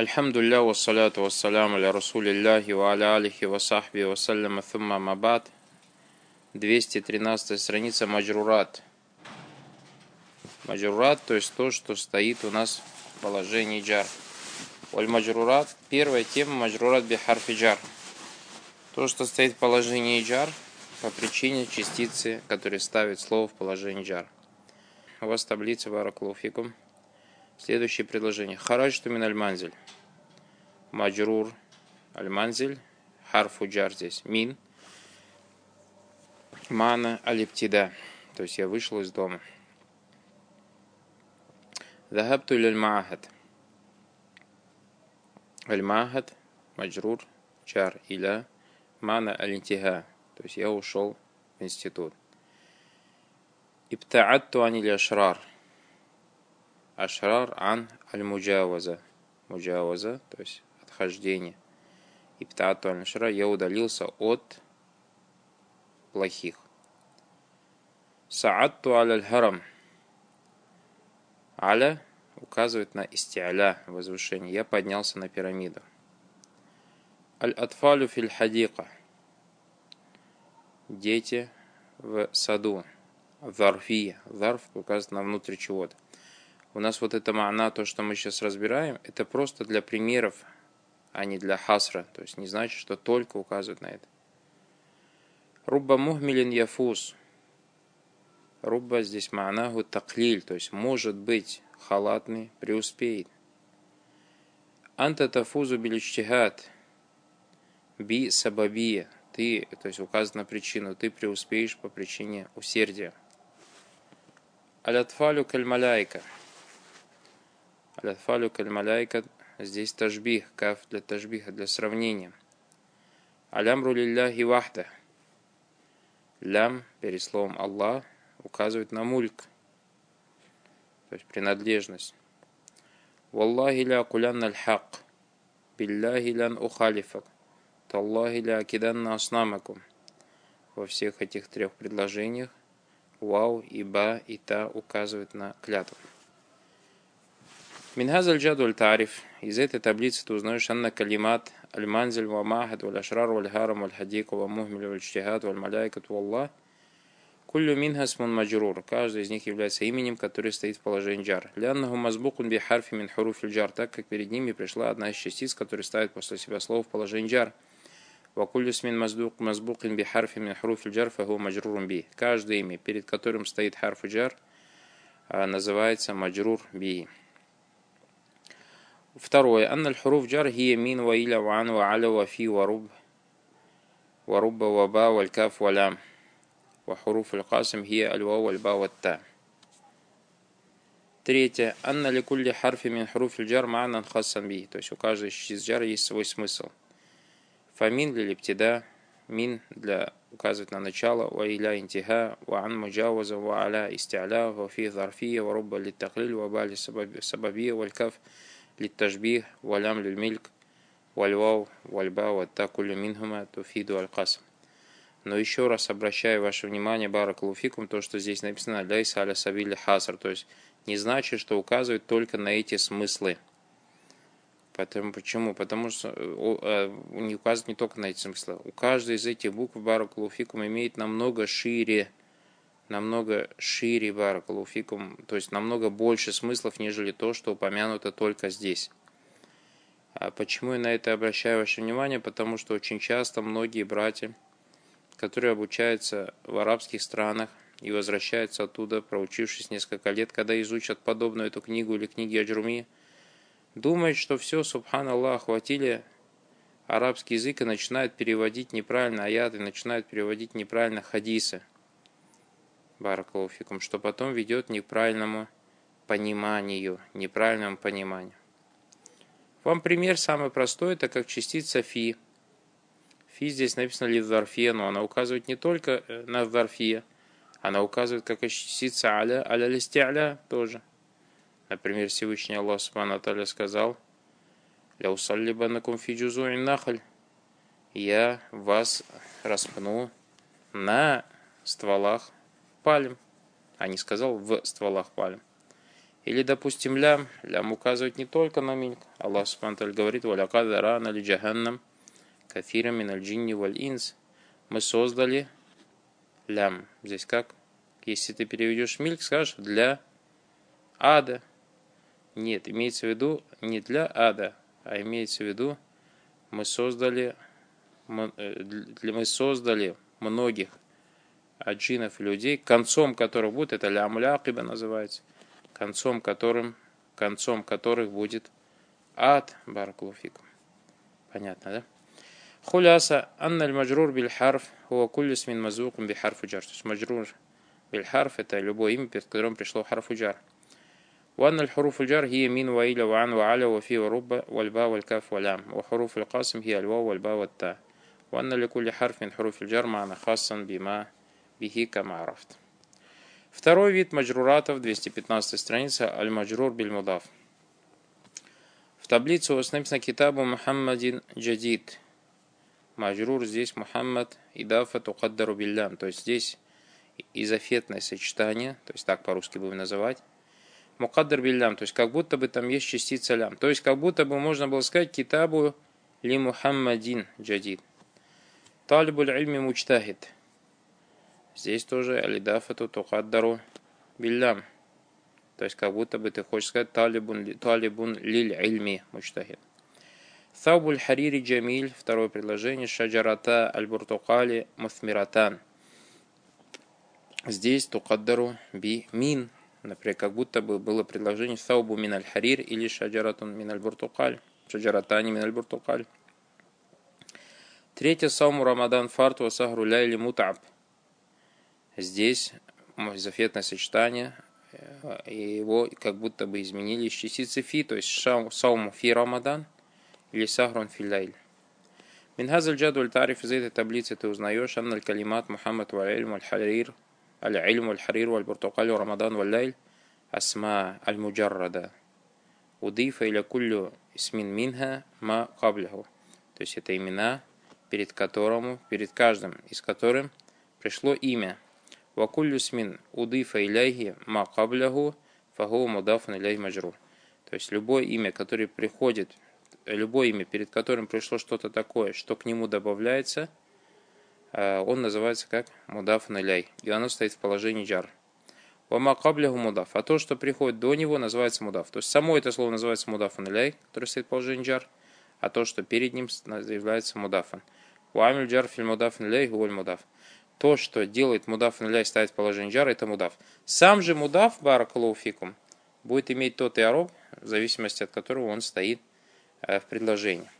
Альхамдулля вассаляту вассаляму аля расулиллахи ва аля алихи ва сахби ва салляма thumма мабад. 213 страница Маджрурат. Маджрурат, то есть то, что стоит у нас в положении джар. Валь маджрурат, первая тема маджрурат бихарфи джар. То, что стоит в положении джар по причине частицы, которая ставит слово в положение джар. У вас таблица Баракулуфикум. Следующее предложение. Хараджту мин аль-манзиль. Маджрур альманзель. Харфу джар здесь. Мин. Мана алиптида. То есть я вышел из дома. Захабту лиль маахад. Аль-маахад. Маджрур. Чар иля. Мана алинтиха. То есть я ушел в институт. Ибтаатту аниль ашрар. Ашрар ан аль-муджаваза. Муджаваза, то есть отхождение. И птату аль я удалился от плохих. Саатту аль-харам. Аля указывает на истиаля, возвышение. Я поднялся на пирамиду. Аль-атфалю филь хадика. Дети в саду. Зарфия. Зарф указывает на внутрь чего-то у нас вот эта маана, то, что мы сейчас разбираем, это просто для примеров, а не для хасра. То есть не значит, что только указывают на это. Рубба мухмилин яфус. Рубба здесь маанаху таклиль, то есть может быть халатный преуспеет. Анта тафузу биличтихат. Би сабабия. Ты, то есть указана причину, ты преуспеешь по причине усердия. Алятфалю кальмаляйка. Аляфалю кальмаляйка. Здесь тажбих, каф для тажбиха, для сравнения. Алямру лилляхи вахда. Лям, перед словом Аллах, указывает на мульк, то есть принадлежность. Валлахи ля кулянна аль-хак. Билляхи лян ухалифак. Таллахи ля акиданна аснамакум. Во всех этих трех предложениях вау и ба и та указывают на клятву. Минхазаль джадуль тариф. Из этой таблицы ты узнаешь анна калимат аль-манзиль ва махад валь ашрар валь харам валь хадик ва мухмиль валь чтихат валь маляйкат валлах. كل منها اسم مجرور. Каждый из них является именем, который стоит в положении جر. لأنه مسبوق بحرف من حروف الجر. Так как перед ними пришла одна из частиц, которая ставит после себя слово в положении جر. وكل اسم مسبوق مسبوق بحرف من حروف الجر فهو مجرور به. Каждое имя, перед которым стоит حرف جر, называется маджрур би. Второе. Анна аль-хуруф джар хия мин ва иля ва ан ва аля ва фи ва руб ва рубба ва ба ва каф ва лям. Ва хуруф аль-касим хия аль ва ва ба ва та. Третье. Анна ли кулли харфи мин хуруф джар ма'нан хасан би. То есть у каждой из джар есть свой смысл. Фамин для лептида, мин для указывать на начало, ва иля интиха, ва ан муджаваза, ва аля истиаля, ва фи зарфия, ва рубба ли таклиль, ва бали сабабия, ва каф للتشبيه واللام للملك والواو والباء والتا كل минхума туфиду аль-касм. Но еще раз обращаю ваше внимание, Барак Луфикум, то, что здесь написано «Ляйса аля сабили хасар», то есть не значит, что указывает только на эти смыслы. Потому, почему? Потому что э, не указывает не только на эти смыслы. У каждой из этих букв Барак Луфикум имеет намного шире намного шире баракалуфикум, то есть намного больше смыслов, нежели то, что упомянуто только здесь. А почему я на это обращаю ваше внимание? Потому что очень часто многие братья, которые обучаются в арабских странах и возвращаются оттуда, проучившись несколько лет, когда изучат подобную эту книгу или книги Аджруми, думают, что все, субханаллах, охватили арабский язык и начинают переводить неправильно аяты, начинают переводить неправильно хадисы – баракалуфикум, что потом ведет к неправильному пониманию, неправильному пониманию. Вам пример самый простой, это как частица фи. Фи здесь написано лидзарфия, но она указывает не только э, на зарфия, она указывает как и частица аля, аля листиаля тоже. Например, Всевышний Аллах Субхану Таля сказал, «Ля усаллибанакум фи джузуин нахаль» «Я вас распну на стволах пальм, а не сказал в стволах пальм. Или, допустим, лям. Лям указывает не только на мин. Аллах Субхану говорит, «Валякад рана ли джаханнам кафира мин аль валь инс». Мы создали лям. Здесь как? Если ты переведешь мильк, скажешь «для ада». Нет, имеется в виду не для ада, а имеется в виду мы создали мы, э, мы создали многих аджинов и людей, концом которых будет, это лямлякиба называется, концом которым, концом которых будет ад баракулуфикум. Понятно, да? Хуляса анна аль-маджрур биль харф хуа куллю смин мазукум би харфу джар. То есть маджрур биль харф это любое имя, перед которым пришло харфу джар. وأن الحروف الجر هي من وإلى وعن وعلى وفي ورب والباء والكاف واللام وحروف القاسم هي الواو والباء والتاء وأن لكل حرف من حروف الجر معنى خاصا بما бихи камарафт. Второй вид маджруратов, 215 страница, аль-маджрур биль-мудаф. В таблицу у вас написано китабу Мухаммадин Джадид. Маджрур здесь Мухаммад Идафа Тукаддару Биллям. То есть здесь изофетное сочетание, то есть так по-русски будем называть. Мукаддар Биллям, то есть как будто бы там есть частица лям. То есть как будто бы можно было сказать китабу ли Мухаммадин Джадид. Талибуль Ильми Мучтахид. Здесь тоже алидафату тухаддару биллям. То есть как будто бы ты хочешь сказать талибун, талибун лиль ильми мучтахид. Таубуль харири джамиль, второе предложение, шаджарата аль-буртукали муthмиратан. Здесь тукаддару би мин, Например, как будто бы было предложение «Саубу миналь харир» или «Шаджаратун миналь буртукаль». «Шаджаратани миналь буртукаль». Третье «Сауму Рамадан фарту сахру ляйли мутаб» здесь зафетное сочетание, э, и его как будто бы изменили из частицы фи, то есть саум фи рамадан или сахрон фи лайль. Минхазаль джадуль тариф из этой таблицы ты узнаешь анналь калимат Мухаммад валь-Ильм аль-Харир аль-Ильм аль-Харир валь-Буртукалю рамадан валь-Лайль асма аль-Муджаррада удифа или куллю смин минха ма каблиху. То есть это имена, перед которым, перед каждым из которым пришло имя – Вакуллю смин удыфа иляйхи ма кабляху фагу мудафан иляй маджрур. То есть любое имя, которое приходит, любое имя, перед которым пришло что-то такое, что к нему добавляется, э, он называется как мудафан иляй. И оно стоит в положении джар. Вама кабляху мудаф. А то, что приходит до него, называется мудаф. То есть само это слово называется мудафан иляй, которое стоит в положении джар, а то, что перед ним является мудафан. Вамиль джар филь мудафан иляй гуаль мудаф. То, что делает мудаф наляй, ставит в положение джар, это мудаф. Сам же мудаф, баракалуфикум, будет иметь тот и в зависимости от которого он стоит э, в предложении.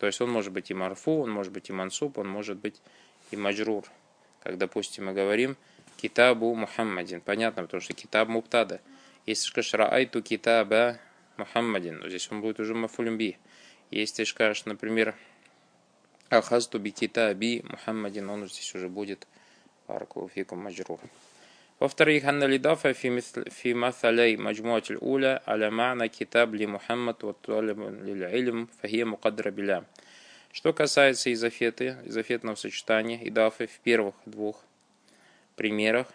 То есть он может быть и марфу, он может быть и мансуб, он может быть и маджрур. Как, допустим, мы говорим китабу Мухаммадин. Понятно, потому что китаб муптада. Если скажешь раайту китаба Мухаммадин, ну, здесь он будет уже мафулюмби. Если скажешь, например, Ахазту бикитаби Мухаммадин, он здесь уже будет Баракулуфикум Маджрух. Во-вторых, Анна Лидафа фи масалей маджмуатиль уля аля ма'на китаб ли Мухаммад ва талиб лил илм фахия мукадра биля. Что касается изофеты, изофетного сочетания и в первых двух примерах,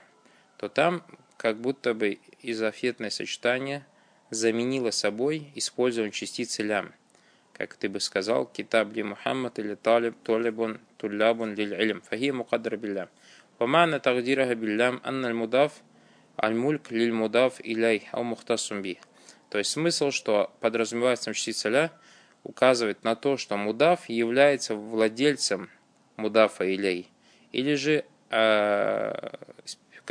то там как будто бы изофетное сочетание заменило собой использование частицы лям – Как ты бы сказал, китаб ли Мухаммад или талиб, толибун, туллябун лиль илм. Фахи мукадра биллям. ومعنى تقديرها باللام أن المضاف الملك للمضاف إليه أو مختص به. То есть смысл, что подразумевается частица ля, указывает на то, что мудав является владельцем мудафа илей, или же э,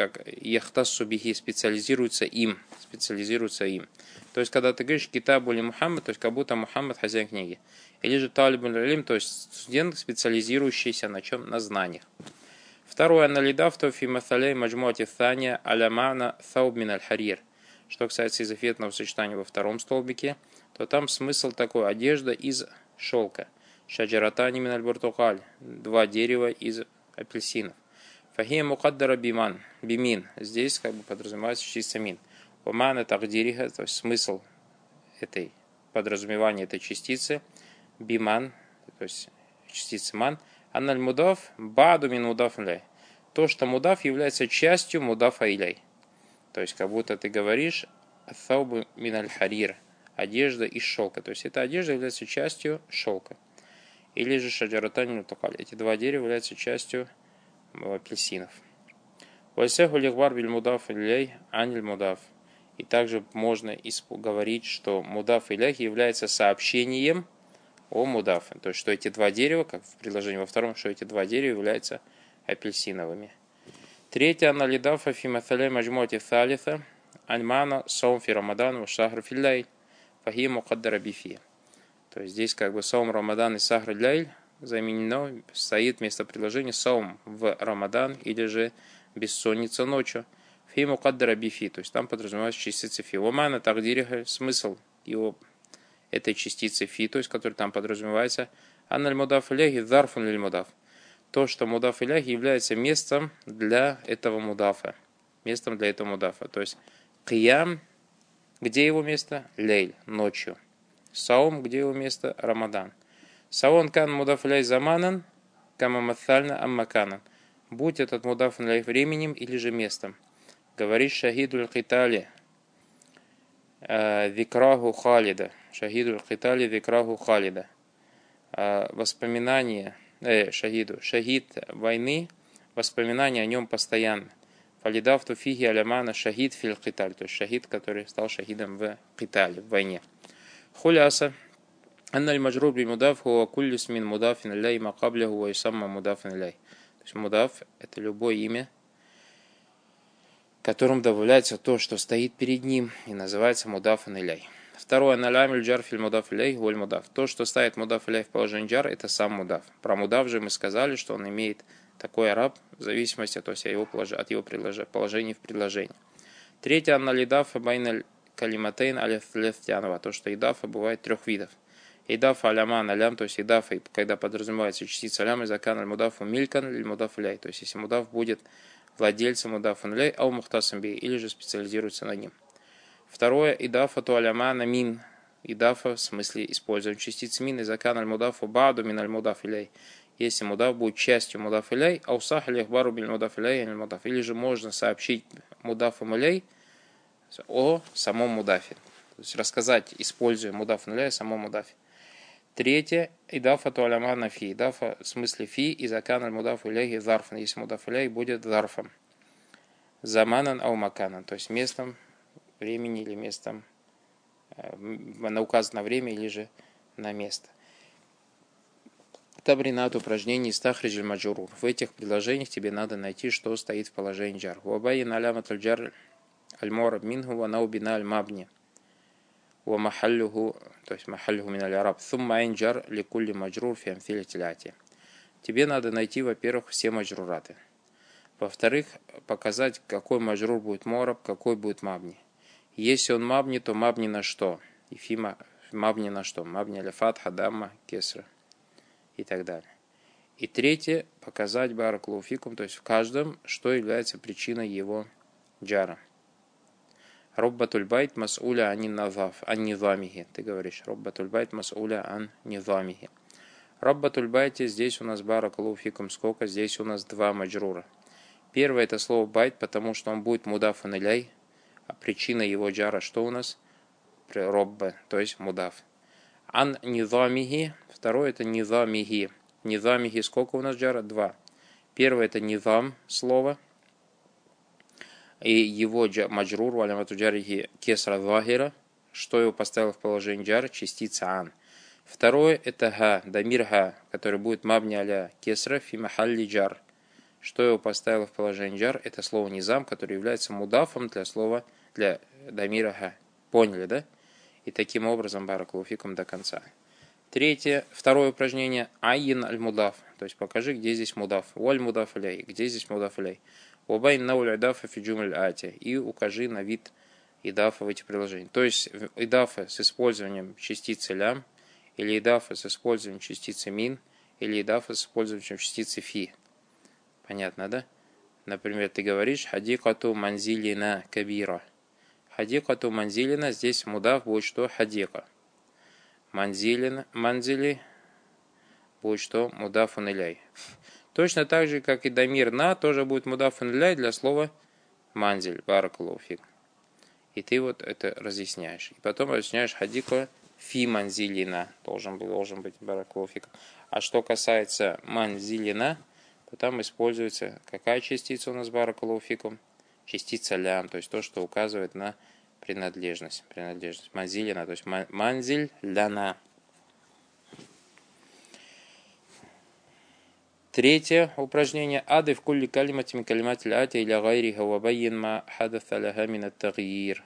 как яхтассу бихи специализируется им, специализируется им. То есть, когда ты говоришь китабу или Мухаммад, то есть, как будто Мухаммад хозяин книги. Или же талиб алим, то есть, студент, специализирующийся на чем? На знаниях. Второе, аналидавту фи масалей маджмуати thания алямана сауб мин аль-харир. Что касается изофетного сочетания во втором столбике – то там смысл такой, одежда из шелка. Шаджаратани миналь буртукаль, два дерева из апельсинов. Фахия мукаддара биман, бимин, здесь как бы подразумевается чисто мин. Умана тагдириха, то есть смысл этой подразумевания этой частицы, биман, то есть частицы ман, аналь мудав, баду мин мудав То, что мудав является частью мудафа иляй. То есть, как будто ты говоришь Аthаубу миналь харир. Одежда из шелка. То есть эта одежда является частью шелка. Или же шаджаратань мутакаль. Эти два дерева являются частью апельсинов. Вайсеху лихбар биль мудаф илей аниль мудаф. И также можно говорить, что мудаф илях является сообщением о мудафе. То есть, что эти два дерева, как в предложении во втором, что эти два дерева являются апельсиновыми. Третье, аналидафа фиматалей маджмоти thalitha альмана сом фи рамадан ва шахр филляй фахи мукаддара бифи. То есть здесь как бы сом рамадан и сахр ляйль заменено, стоит вместо предложения сом в рамадан или же бессонница ночью. Фи мукаддара бифи, то есть там подразумевается частица фи. Вамана тагдириха, смысл его этой частицы фи, то есть который там подразумевается, аналь мудаф иляхи зарфун лиль мудаф. То, что мудаф иляхи является местом для этого мудафа. Местом для этого мудафа. То есть киям, где его место? Лейль, ночью. Саум, где его место? Рамадан. Саон кан мудаф иляхи заманан, кама маттальна аммаканан. Будь этот мудаф иляхи временем или же местом. Говорит шахидуль китали, Викраху Халида. Шахиду Китали Викраху Халида. Воспоминания, э, шахиду, шахид войны, воспоминания о нем постоянно. Фалидав туфиги алямана шахид фил киталь, то есть шахид, который стал шахидом в китале, в войне. Хуляса. أن المجرور بمضاف هو كل اسم مضاف إليه ما قبله ويسمى مضاف إليه. То есть мудаф – это любое имя, которым добавляется то, что стоит перед ним, и называется мудаф иляй. Второе, налямиль джар филь мудаф иляй, воль мудаф. То, что ставит мудаф иляй в положение джар, это сам мудаф. Про мудаф же мы сказали, что он имеет такой араб в зависимости от, его, от его положения в предложении. Третье, аналидафа байналь калиматейн алифлефтянова. То, что идафа бывает трех видов. Идафа аляман алям, то есть идафа, когда подразумевается частица алям, из акан аль мудафу милькан или мудаф иляй. То есть если мудаф будет владельцем удафан лей, ау мухтасам или же специализируется на ним. Второе, идафа туаляма на мин. Идафа в смысле используем частицы мин из акан аль мудафу баду мин аль мудаф илей. Если мудаф будет частью мудаф илей, аусах или ахбару бин мудаф или мудаф. Или же можно сообщить мудафу илей о самом мудафе. То есть рассказать, используя мудаф илей о самом мудафе. Третье, идафа туаляма на фи. Идафа в смысле фи и закан аль мудаф иляхи зарфан. Если мудаф будет зарфом. Заманан ау маканан. То есть местом, времени или местом, э, на указанное время или же на место. Табринат упражнений стахриджель маджурур. В этих предложениях тебе надо найти, что стоит в положении джар. Уабайи налямат аль-джар аль-мора минху ва наубина аль-мабни. ومحله то есть محله من العرب ثم инджар لكل مجرور في أمثلة الآتية Тебе надо найти, во-первых, все маджрураты. Во-вторых, показать, какой маджрур будет мораб, какой будет мабни. Если он мабни, то мабни на что? И фима мабни на что? Мабни аляфат, хадамма, кесра и так далее. И третье, показать бараклауфикум, то есть в каждом, что является причиной его джара. Роббатуль байт масуля ани назаф, ан низамихи. Ты говоришь, Роббатуль байт масуля ан низамихи. Роббатуль байте здесь у нас баракалуфикум сколько? Здесь у нас два маджрура. Первое это слово байт, потому что он будет мудаф иляй, а причина его джара что у нас? Робба, то есть мудаф. Ан низамихи, второе это низамихи. Низамихи сколько у нас джара? Два. Первое это низам слово – и его маджрур валямату джарихи кесра захира, что его поставил в положение джар, частица ан. Второе это га, дамир га, который будет мабни аля кесра фи махалли джар. Что его поставило в положение джар, это слово низам, который является мудафом для слова, для дамира га. Поняли, да? И таким образом баракулуфикум до конца. Третье, второе упражнение, айин аль-мудаф. То есть покажи, где здесь мудаф. Уаль мудаф аляй. Где здесь мудаф аляй? Убайн науль идафа фиджумль ати. И укажи на вид идафа в эти приложения. То есть идафа с использованием частицы лям, или идафа с использованием частицы мин, или идафа с использованием частицы фи. Понятно, да? Например, ты говоришь хадикату манзилина кабира. Хадикату манзилина, здесь мудав будет что? Хадика. Манзилин, манзили будет что? Мудафун иляй. Точно так же, как и дамир на, тоже будет мудафан ляй для слова манзель, баракалуфик. И ты вот это разъясняешь. И потом разъясняешь хадика фи манзилина. Должен, должен быть бараклофик. А что касается манзилина, то там используется какая частица у нас бараклофиком? Частица лям, то есть то, что указывает на принадлежность. принадлежность. Манзилина, то есть манзиль ляна. Третье упражнение. Ады в кулли калиматими калимат ати или гайриха вабайин ма хадафа лаха мина тагир.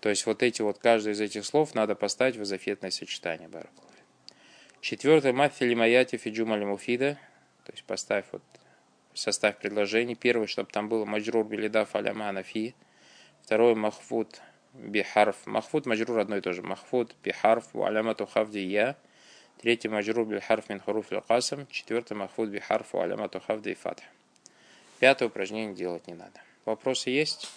То есть вот эти вот, каждый из этих слов надо поставить в изофетное сочетание. Баракулов. Четвертое. Мафили маяти фиджумали муфида. То есть поставь вот состав предложений. Первый, чтобы там было маджрур билидаф аляма фи. Второе. Махфуд бихарф. Махфуд, маджрур одно и то же. Махфуд бихарф у алямату хавди я. Третий маджрур бихарф мин харуф касам. Четвертый махфуд бихарф у алямату хавди фатх. Пятое упражнение делать не надо. Вопросы есть?